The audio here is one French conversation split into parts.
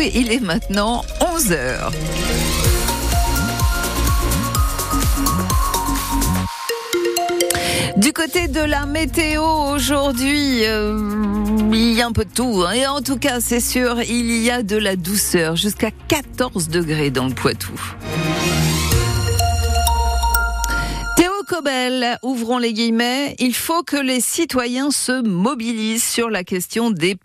Il est maintenant 11 heures. Du côté de la météo aujourd'hui, euh, il y a un peu de tout. hein. Et en tout cas, c'est sûr, il y a de la douceur jusqu'à 14 degrés dans le Poitou. Théo Cobel, ouvrons les guillemets. Il faut que les citoyens se mobilisent sur la question des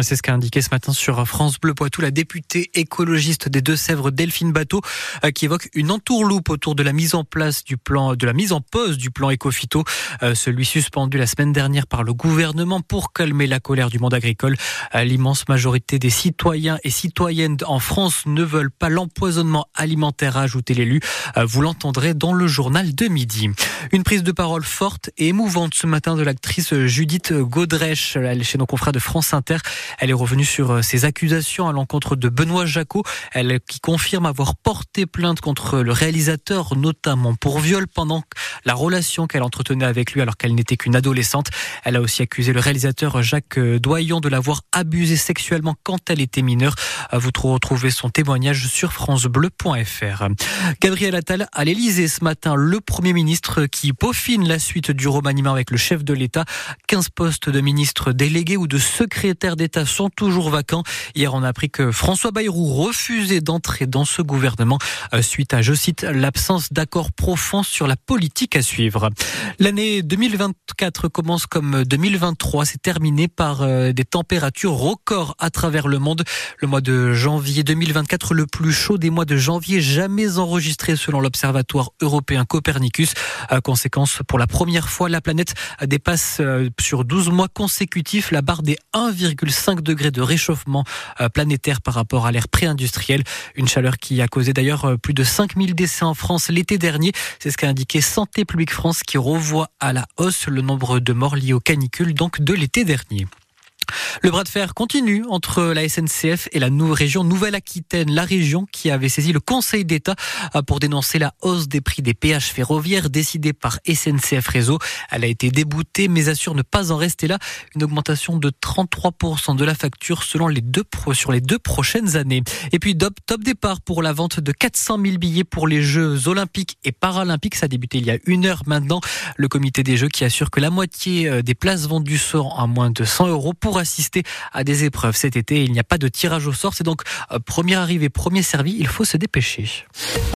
C'est ce qu'a indiqué ce matin sur France Bleu Poitou la députée écologiste des Deux-Sèvres Delphine Bateau euh, qui évoque une entourloupe autour de la mise en place du plan de la mise en pause du plan Ecofito, euh, celui suspendu la semaine dernière par le gouvernement pour calmer la colère du monde agricole. Euh, L'immense majorité des citoyens et citoyennes en France ne veulent pas l'empoisonnement alimentaire, a ajouté l'élu. Vous l'entendrez dans le journal de midi. Une prise de parole forte et émouvante ce matin de l'actrice Judith Godrèche, chez nos confrères de France Inter. Elle est revenue sur euh, ses accusations à l'encontre de Benoît Jacot, elle qui confirme avoir porté plainte contre le réalisateur, notamment pour viol pendant la relation qu'elle entretenait avec lui alors qu'elle n'était qu'une adolescente. Elle a aussi accusé le réalisateur Jacques Doyon de l'avoir abusée sexuellement quand elle était mineure. Euh, Vous retrouvez son témoignage sur francebleu.fr. Gabriel Attal à l'Elysée ce matin, le Premier ministre qui peaufine la suite du remaniement avec le chef de l'État. 15 postes de ministres délégués ou de secrétaires d'État sont toujours vacants. Hier, on a appris que François Bayrou refusait d'entrer dans ce gouvernement euh, suite à, je cite, l'absence d'accord profond sur la politique à suivre. L'année 2024 commence comme 2023. C'est terminé par euh, des températures records à travers le monde. Le mois de janvier 2024, le plus chaud des mois de janvier jamais enregistré selon l'Observatoire européen Copernicus. Conséquence, pour la première fois, la planète dépasse euh, sur 12 mois consécutifs la barre des 1,5 degrés de réchauffement euh, planétaire par rapport à l'ère pré-industrielle. Une chaleur qui a causé d'ailleurs euh, plus de 5000 décès en France l'été dernier. C'est ce qu'a indiqué Santé publique France qui revoit à la hausse le nombre de morts liés aux canicules donc de l'été dernier. Le bras de fer continue entre la SNCF et la nou- région Nouvelle-Aquitaine, la région qui avait saisi le Conseil d'État euh, pour dénoncer la hausse des prix des péages ferroviaires décidée par SNCF Réseau. Elle a été déboutée mais assure ne pas en rester là. Une augmentation de 33% de la facture selon les deux sur les deux prochaines années. Et puis top, départ pour la vente de 400 000 billets pour les Jeux olympiques et paralympiques. Ça a débuté il y a une heure maintenant. Le comité des Jeux qui assure que la moitié euh, des places vendues seront à moins de 100 euros pour assister à des épreuves cet été. Il n'y a pas de tirage au sort. C'est donc euh, premier arrivé, premier servi. Il faut se dépêcher.